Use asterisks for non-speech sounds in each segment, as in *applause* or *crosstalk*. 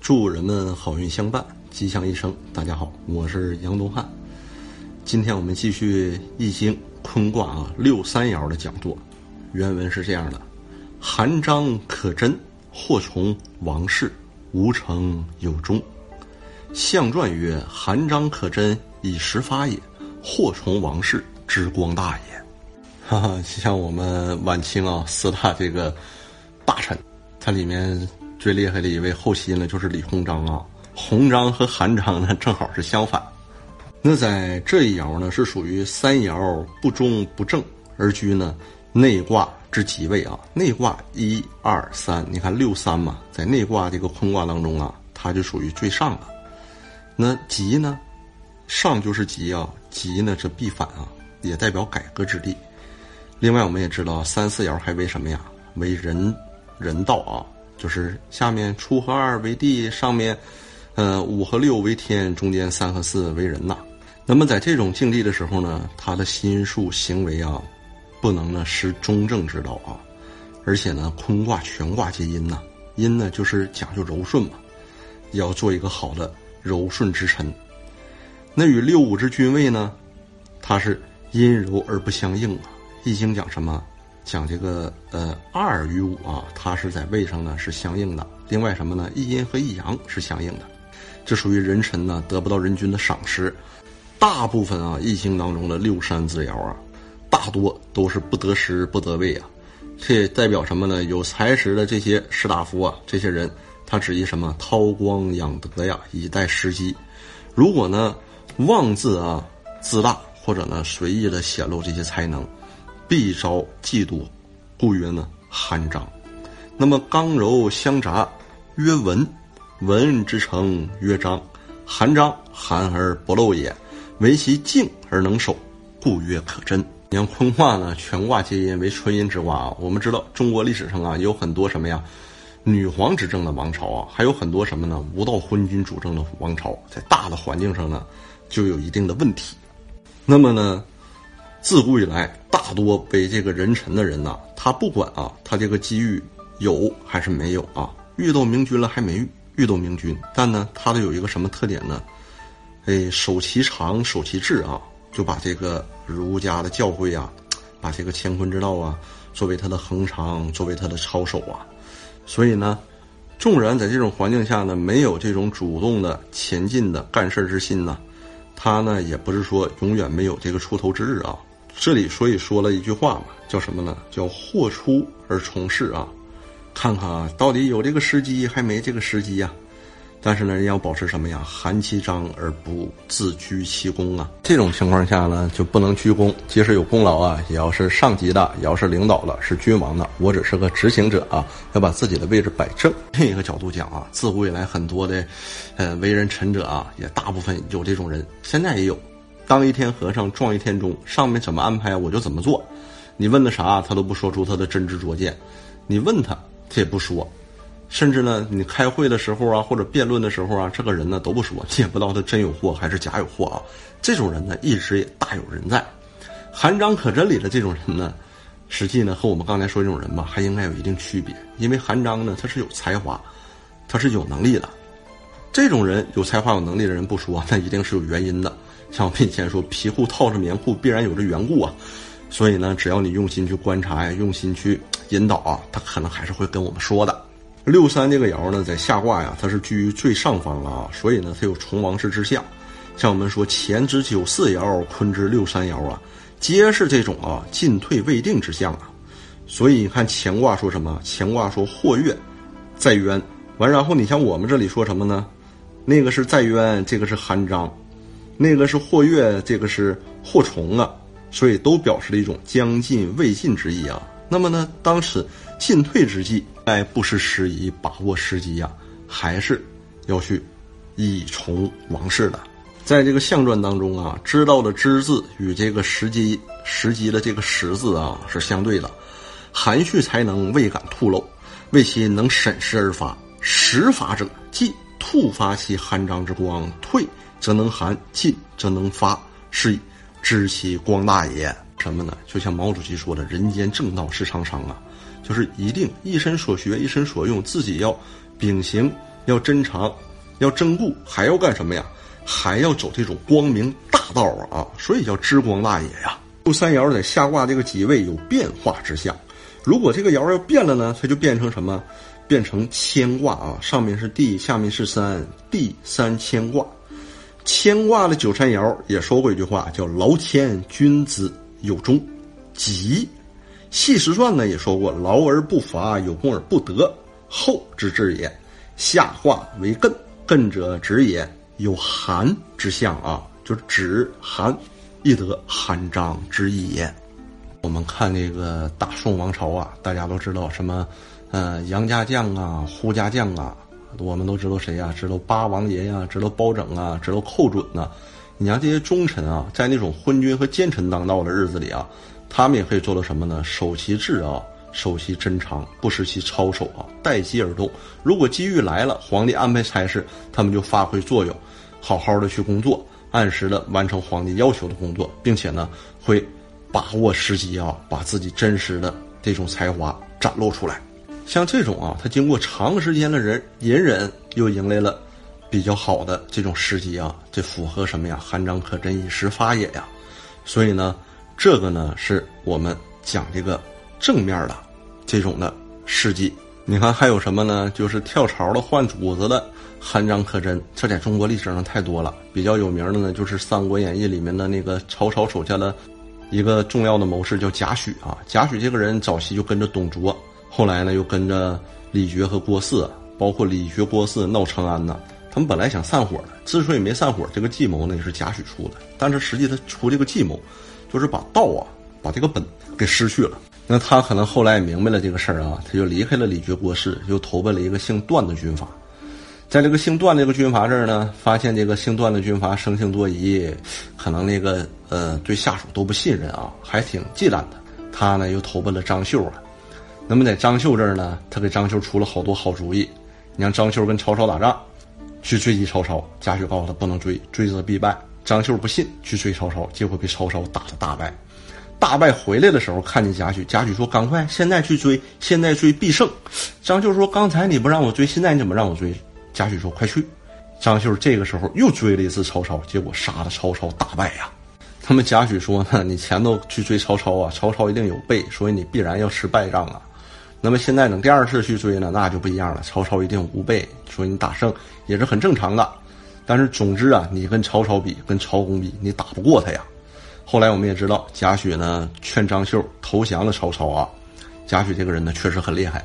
祝人们好运相伴，吉祥一生。大家好，我是杨东汉。今天我们继续《易经》坤卦啊六三爻的讲座。原文是这样的：韩章可贞，祸从王室，无成有终。象传曰：韩章可贞，以时发也；祸从王室，之光大也。哈 *laughs* 哈，像我们晚清啊四大这个大臣，它里面。最厉害的一位后期呢，就是李鸿章啊。鸿章和韩章呢，正好是相反。那在这一爻呢，是属于三爻不中不正而居呢内卦之吉位啊。内卦一二三，你看六三嘛，在内卦这个坤卦当中啊，它就属于最上的。那吉呢，上就是吉啊，吉呢这必反啊，也代表改革之力。另外，我们也知道三四爻还为什么呀？为人人道啊。就是下面初和二为地，上面，呃五和六为天，中间三和四为人呐。那么在这种境地的时候呢，他的心术行为啊，不能呢失中正之道啊。而且呢，坤卦全卦皆阴呐，阴呢就是讲究柔顺嘛，要做一个好的柔顺之臣。那与六五之君位呢，它是阴柔而不相应啊。易经讲什么？讲这个呃二与五啊，它是在位上呢是相应的。另外什么呢？一阴和一阳是相应的，这属于人臣呢得不到人君的赏识。大部分啊易经当中的六山之爻啊，大多都是不得时不得位啊。这代表什么呢？有才识的这些士大夫啊，这些人他指一什么？韬光养德呀，以待时机。如果呢妄自啊自大，或者呢随意的显露这些才能。必招嫉妒，故曰呢寒章。那么刚柔相杂，曰文，文之成曰章。寒章，寒而不露也，唯其静而能守，故曰可贞。你看坤卦呢，全卦皆阴为纯阴之卦啊。我们知道中国历史上啊有很多什么呀，女皇执政的王朝啊，还有很多什么呢，无道昏君主政的王朝，在大的环境上呢，就有一定的问题。那么呢？自古以来，大多为这个人臣的人呐，他不管啊，他这个机遇有还是没有啊，遇到明君了还没遇遇到明君，但呢，他都有一个什么特点呢？哎，守其长，守其志啊，就把这个儒家的教诲啊，把这个乾坤之道啊，作为他的恒常，作为他的操守啊。所以呢，纵然在这种环境下呢，没有这种主动的前进的干事之心呢，他呢，也不是说永远没有这个出头之日啊。这里所以说了一句话嘛，叫什么呢？叫祸出而从事啊，看看啊到底有这个时机还没这个时机呀？但是呢，人要保持什么呀？含其章而不自居其功啊。这种情况下呢，就不能居功。即使有功劳啊，也要是上级的，也要是领导了，是君王的，我只是个执行者啊，要把自己的位置摆正。另一个角度讲啊，自古以来很多的，呃，为人臣者啊，也大部分有这种人，现在也有。当一天和尚撞一天钟，上面怎么安排我就怎么做。你问的啥，他都不说出他的真知灼见。你问他，他也不说。甚至呢，你开会的时候啊，或者辩论的时候啊，这个人呢都不说，你也不知道他真有货还是假有货啊。这种人呢，一直也大有人在。含章可真里的这种人呢，实际呢和我们刚才说这种人吧，还应该有一定区别。因为含章呢，他是有才华，他是有能力的。这种人有才华有能力的人不说，那一定是有原因的。像我们以前说，皮裤套着棉裤，必然有着缘故啊。所以呢，只要你用心去观察呀，用心去引导啊，他可能还是会跟我们说的。六三这个爻呢，在下卦呀，它是居于最上方了啊，所以呢，它有从王室之象。像我们说乾之九四爻，坤之六三爻啊，皆是这种啊进退未定之象啊。所以你看乾卦说什么？乾卦说祸月在渊，完然后你像我们这里说什么呢？那个是在渊，这个是含章。那个是祸月，这个是祸虫啊，所以都表示了一种将进未进之意啊。那么呢，当此进退之际，该不失时宜，把握时机呀，还是要去以从王室的。在这个象传当中啊，知道的知字与这个时机时机的这个时字啊是相对的，含蓄才能未敢吐露，为其能审时而发，时发者即突发其酣张之光，退。则能含，进则能发，是以知其光大也。什么呢？就像毛主席说的：“人间正道是沧桑啊！”就是一定一身所学，一身所用，自己要秉行要珍藏，要珍固，还要干什么呀？还要走这种光明大道啊！所以叫知光大也呀。六三爻在下卦这个吉位有变化之象，如果这个爻要变了呢，它就变成什么？变成牵卦啊！上面是地，下面是山，地三牵卦。牵挂的九三爻也说过一句话，叫“劳谦君子有终，吉”。细时传呢也说过“劳而不伐，有功而不得，后之至也”。下卦为艮，艮者止也，有寒之象啊，就是止寒易得，寒章之意也。我们看这个大宋王朝啊，大家都知道什么？呃，杨家将啊，胡家将啊，我们都知道谁呀？知道八王爷呀，知道包拯啊，知道寇准呐。你像这些忠臣啊，在那种昏君和奸臣当道的日子里啊，他们也可以做到什么呢？守其志啊，守其珍藏，不失其操守啊，待机而动。如果机遇来了，皇帝安排差事，他们就发挥作用，好好的去工作，按时的完成皇帝要求的工作，并且呢，会把握时机啊，把自己真实的这种才华展露出来。像这种啊，他经过长时间的人隐忍，又迎来了比较好的这种时机啊，这符合什么呀？韩章可真，一时发也呀。所以呢，这个呢是我们讲这个正面的这种的事迹。你看还有什么呢？就是跳槽的、换主子的，韩章可真。这在中国历史上太多了。比较有名的呢，就是《三国演义》里面的那个曹操手下的一个重要的谋士，叫贾诩啊。贾诩这个人早期就跟着董卓。后来呢，又跟着李傕和郭汜，包括李傕、郭汜闹长安呢。他们本来想散伙的，之所以没散伙，这个计谋呢也是贾诩出的。但是实际他出这个计谋，就是把道啊，把这个本给失去了。那他可能后来也明白了这个事儿啊，他就离开了李傕、郭汜，又投奔了一个姓段的军阀。在这个姓段这个军阀这儿呢，发现这个姓段的军阀生性多疑，可能那个呃对下属都不信任啊，还挺忌惮的。他呢又投奔了张绣啊。那么在张绣这儿呢，他给张绣出了好多好主意。你让张绣跟曹操打仗，去追击曹操，贾诩告诉他不能追，追则必败。张绣不信，去追曹操，结果被曹操打得大败。大败回来的时候，看见贾诩，贾诩说：“赶快，现在去追，现在追必胜。”张绣说：“刚才你不让我追，现在你怎么让我追？”贾诩说：“快去。”张绣这个时候又追了一次曹操，结果杀了曹操大败呀。*laughs* 那么贾诩说呢：“你前头去追曹操啊，曹操一定有备，所以你必然要吃败仗啊。”那么现在等第二次去追呢，那就不一样了。曹操一定无备，所以你打胜也是很正常的。但是总之啊，你跟曹操比，跟曹公比，你打不过他呀。后来我们也知道，贾诩呢劝张绣投降了曹操啊。贾诩这个人呢确实很厉害，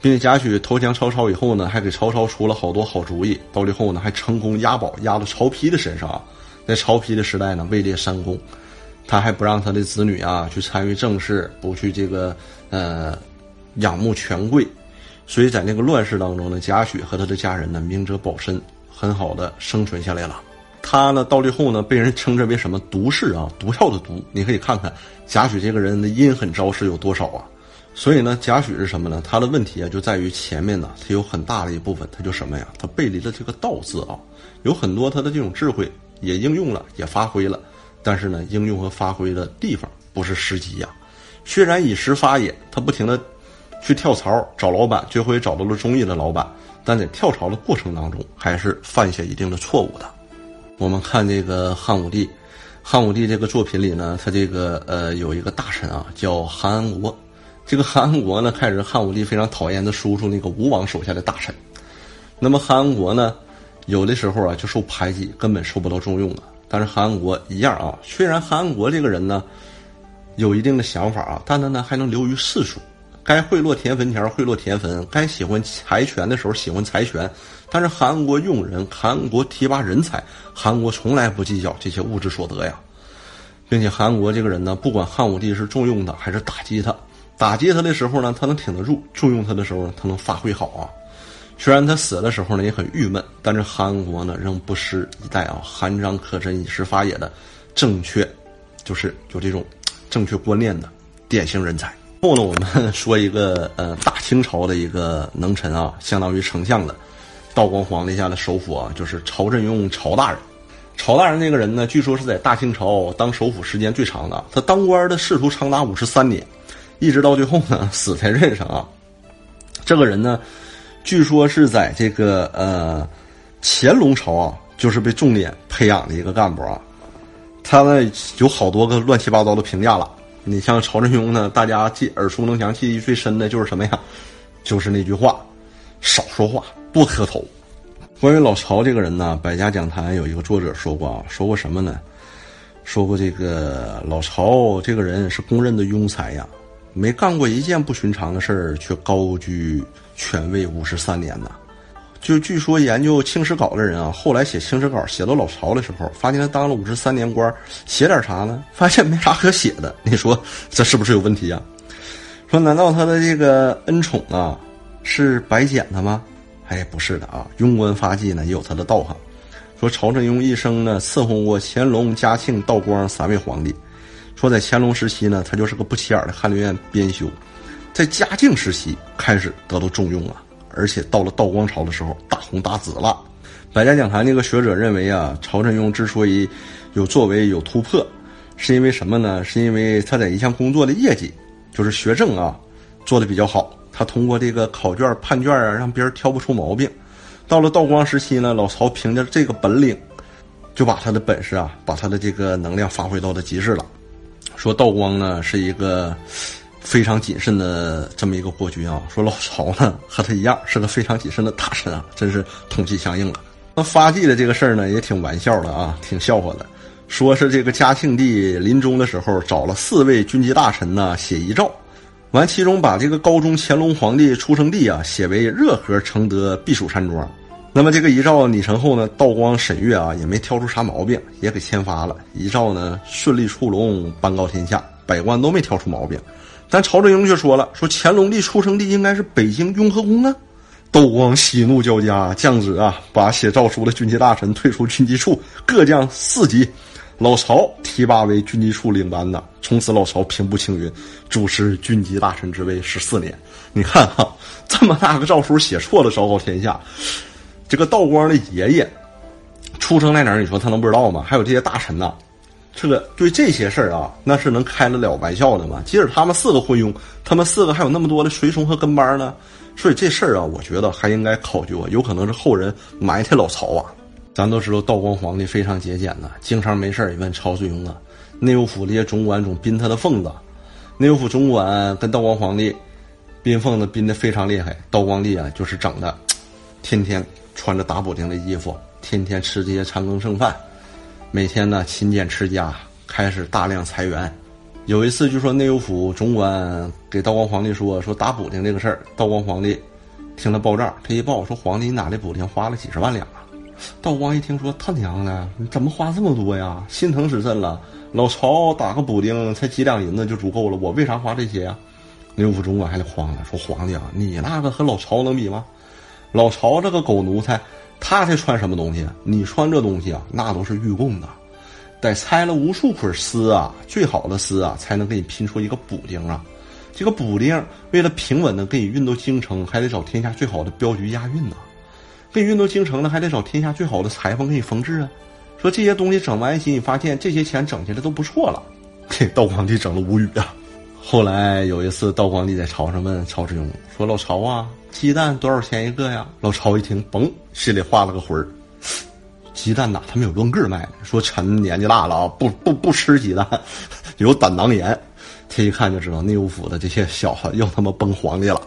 并且贾诩投降曹操以后呢，还给曹操出了好多好主意。到最后呢，还成功押宝押到曹丕的身上啊。在曹丕的时代呢，位列三公，他还不让他的子女啊去参与政事，不去这个呃。仰慕权贵，所以在那个乱世当中呢，贾诩和他的家人呢，明哲保身，很好的生存下来了。他呢，到最后呢，被人称之为什么毒士啊？毒药的毒。你可以看看贾诩这个人的阴狠招式有多少啊？所以呢，贾诩是什么呢？他的问题啊，就在于前面呢，他有很大的一部分，他就什么呀？他背离了这个道字啊，有很多他的这种智慧也应用了，也发挥了，但是呢，应用和发挥的地方不是时机呀。虽然以时发也，他不停的。去跳槽找老板，最后也找到了中意的老板，但在跳槽的过程当中，还是犯下一定的错误的。我们看这个汉武帝，汉武帝这个作品里呢，他这个呃有一个大臣啊，叫韩安国。这个韩安国呢，开始汉武帝非常讨厌他叔叔那个吴王手下的大臣。那么韩安国呢，有的时候啊就受排挤，根本受不到重用啊。但是韩安国一样啊，虽然韩安国这个人呢有一定的想法啊，但他呢还能流于世俗。该贿赂填坟前贿赂填坟，该喜欢财权的时候喜欢财权，但是韩国用人，韩国提拔人才，韩国从来不计较这些物质所得呀，并且韩国这个人呢，不管汉武帝是重用他还是打击他，打击他的时候呢，他能挺得住；重用他的时候呢，他能发挥好啊。虽然他死的时候呢也很郁闷，但是韩国呢仍不失一代啊，韩章可真，以时发也的正确，就是有这种正确观念的典型人才。后呢，我们说一个呃，大清朝的一个能臣啊，相当于丞相的，道光皇帝下的首辅啊，就是曹振庸曹大人。曹大人那个人呢，据说是在大清朝当首辅时间最长的，他当官的仕途长达五十三年，一直到最后呢，死在任上啊。这个人呢，据说是在这个呃乾隆朝啊，就是被重点培养的一个干部啊。他呢有好多个乱七八糟的评价了。你像曹振庸呢，大家记耳熟能详、记忆最深的就是什么呀？就是那句话：少说话，不磕头。关于老曹这个人呢，《百家讲坛》有一个作者说过啊，说过什么呢？说过这个老曹这个人是公认的庸才呀，没干过一件不寻常的事儿，却高居权位五十三年呢。就据说研究清史稿的人啊，后来写清史稿写到老曹的时候，发现他当了五十三年官，写点啥呢？发现没啥可写的。你说这是不是有问题啊？说难道他的这个恩宠啊是白捡的吗？哎，不是的啊，庸官发迹呢也有他的道行。说曹振庸一生呢伺候过乾隆、嘉庆、道光三位皇帝。说在乾隆时期呢，他就是个不起眼的翰林院编修，在嘉靖时期开始得到重用了。而且到了道光朝的时候，大红大紫了。百家讲坛那个学者认为啊，曹振庸之所以有作为、有突破，是因为什么呢？是因为他在一项工作的业绩，就是学政啊，做的比较好。他通过这个考卷、判卷啊，让别人挑不出毛病。到了道光时期呢，老曹凭着这个本领，就把他的本事啊，把他的这个能量发挥到了极致了。说道光呢是一个。非常谨慎的这么一个国君啊，说老曹呢和他一样是个非常谨慎的大臣啊，真是同气相应了。那发迹的这个事儿呢也挺玩笑的啊，挺笑话的。说是这个嘉庆帝临终的时候找了四位军机大臣呢写遗诏，完其中把这个高宗乾隆皇帝出生地啊写为热河承德避暑山庄。那么这个遗诏拟成后呢，道光审阅啊也没挑出啥毛病，也给签发了。遗诏呢顺利出笼，颁告天下，百官都没挑出毛病。但曹振英却说了：“说乾隆帝出生地应该是北京雍和宫啊！”道光喜怒交加，降旨啊，把写诏书的军机大臣退出军机处，各降四级。老曹提拔为军机处领班的，从此老曹平步青云，主持军机大臣之位十四年。你看哈，这么大个诏书写错了，昭告天下。这个道光的爷爷出生在哪儿？你说他能不知道吗？还有这些大臣呐。这个对这些事儿啊，那是能开得了玩笑的吗？即使他们四个昏庸，他们四个还有那么多的随从和跟班呢，所以这事儿啊，我觉得还应该考究，有可能是后人埋汰老曹啊。咱都知道道光皇帝非常节俭呐，经常没事儿也问曹世庸啊，内务府这些总管总宾他的俸子，内务府总管跟道光皇帝宾俸子宾的非常厉害，道光帝啊就是整的，天天穿着打补丁的衣服，天天吃这些残羹剩饭。每天呢勤俭持家，开始大量裁员。有一次就说内务府总管给道光皇帝说说打补丁这个事儿，道光皇帝听他报账，他一报说皇帝你哪的补丁花了几十万两啊？道光一听说他娘的，你怎么花这么多呀？心疼死朕了。老曹打个补丁才几两银子就足够了，我为啥花这些呀？内务府总管还得慌了，说皇帝啊，你那个和老曹能比吗？老曹这个狗奴才。他才穿什么东西？你穿这东西啊，那都是御供的，得拆了无数捆丝啊，最好的丝啊，才能给你拼出一个补丁啊。这个补丁为了平稳的给你运到京城，还得找天下最好的镖局押运呢。给你运到京城呢，还得找天下最好的裁缝给你缝制啊。说这些东西整完一起，你发现这些钱整下来都不错了，*laughs* 给道光帝整了无语啊。后来有一次，道光帝在朝上问曹志庸说：“老曹啊。”鸡蛋多少钱一个呀？老曹一听，嘣，心里画了个魂儿。鸡蛋哪他们有论个卖的？说臣年纪大了啊，不不不吃鸡蛋，有胆囊炎。他一看就知道内务府的这些小子又他妈崩皇帝了。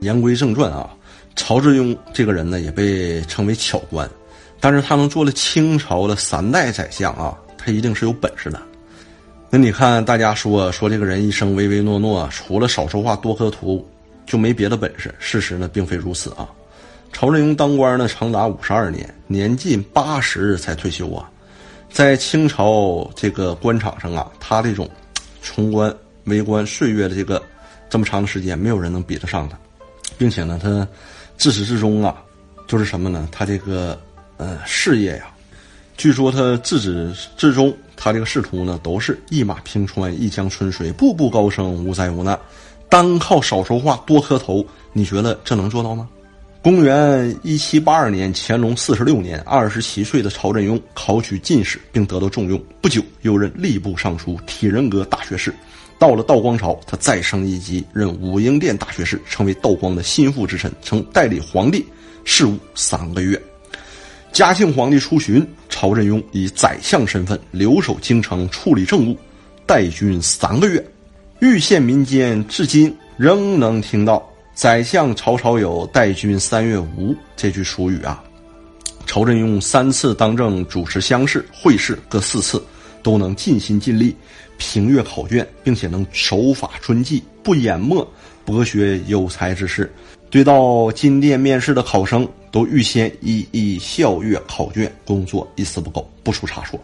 言归正传啊，曹志庸这个人呢，也被称为巧官，但是他能做了清朝的三代宰相啊，他一定是有本事的。那你看，大家说说这个人一生唯唯诺诺，除了少说话多磕头。就没别的本事。事实呢，并非如此啊。曹振庸当官呢，长达五十二年，年近八十才退休啊。在清朝这个官场上啊，他这种从官为官岁月的这个这么长的时间，没有人能比得上他，并且呢，他自始至终啊，就是什么呢？他这个呃事业呀，据说他自始至终，他这个仕途呢，都是一马平川，一江春水，步步高升，无灾无难。单靠少说话多磕头，你觉得这能做到吗？公元一七八二年，乾隆四十六年，二十七岁的曹振庸考取进士，并得到重用。不久，又任吏部尚书、体仁阁大学士，到了道光朝，他再升一级，任武英殿大学士，成为道光的心腹之臣，曾代理皇帝事务三个月。嘉庆皇帝出巡，曹振庸以宰相身份留守京城处理政务，代军三个月。玉县民间至今仍能听到“宰相曹操有，代军三月无”这句俗语啊。曹振庸三次当政，主持乡试、会试各四次，都能尽心尽力评阅考卷，并且能守法遵纪，不淹没博学有才之士。对到金殿面试的考生，都预先一一校阅考卷，工作一丝不苟，不出差错。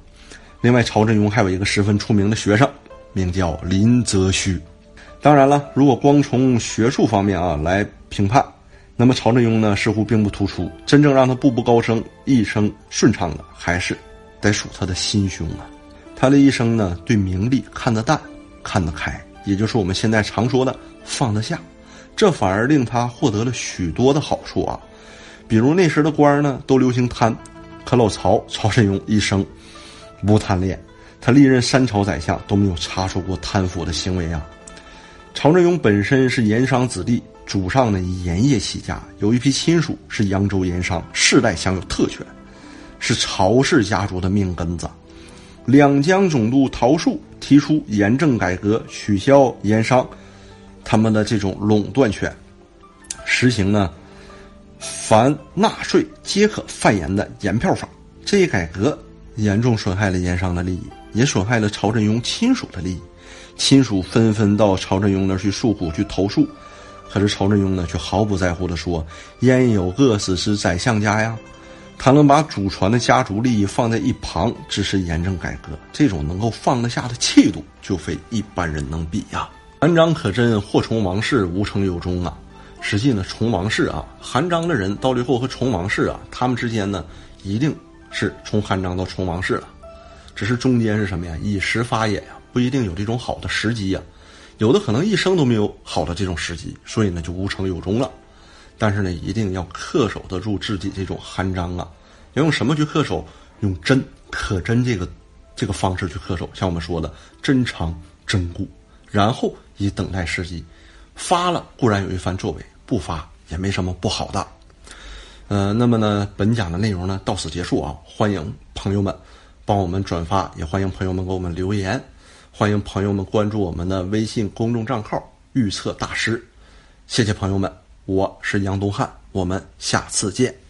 另外，曹振庸还有一个十分出名的学生，名叫林则徐。当然了，如果光从学术方面啊来评判，那么曹振庸呢似乎并不突出。真正让他步步高升、一生顺畅的，还是得数他的心胸啊。他的一生呢，对名利看得淡，看得开，也就是我们现在常说的放得下。这反而令他获得了许多的好处啊，比如那时的官儿呢都流行贪，可老曹曹振庸一生不贪恋，他历任三朝宰相都没有查出过贪腐的行为啊。曹振庸本身是盐商子弟，祖上呢以盐业起家，有一批亲属是扬州盐商，世代享有特权，是曹氏家族的命根子。两江总督陶树提出盐政改革，取消盐商。他们的这种垄断权，实行呢，凡纳税皆可贩盐的盐票法。这一改革严重损害了盐商的利益，也损害了曹振庸亲属的利益。亲属纷纷到曹振庸那儿去诉苦、去投诉，可是曹振庸呢，却毫不在乎的说：“焉有饿死之宰相家呀？”他能把祖传的家族利益放在一旁支持严政改革，这种能够放得下的气度，就非一般人能比呀。韩章可真祸从王室，无成有终啊！实际呢，从王室啊，韩章的人到最后和从王室啊，他们之间呢，一定是从韩章到从王室了，只是中间是什么呀？一时发也呀，不一定有这种好的时机呀，有的可能一生都没有好的这种时机，所以呢，就无成有终了。但是呢，一定要恪守得住自己这种韩章啊！要用什么去恪守？用真可真这个这个方式去恪守。像我们说的，真诚真固。然后以等待时机，发了固然有一番作为，不发也没什么不好的。呃，那么呢，本讲的内容呢到此结束啊！欢迎朋友们帮我们转发，也欢迎朋友们给我们留言，欢迎朋友们关注我们的微信公众账号“预测大师”。谢谢朋友们，我是杨东汉，我们下次见。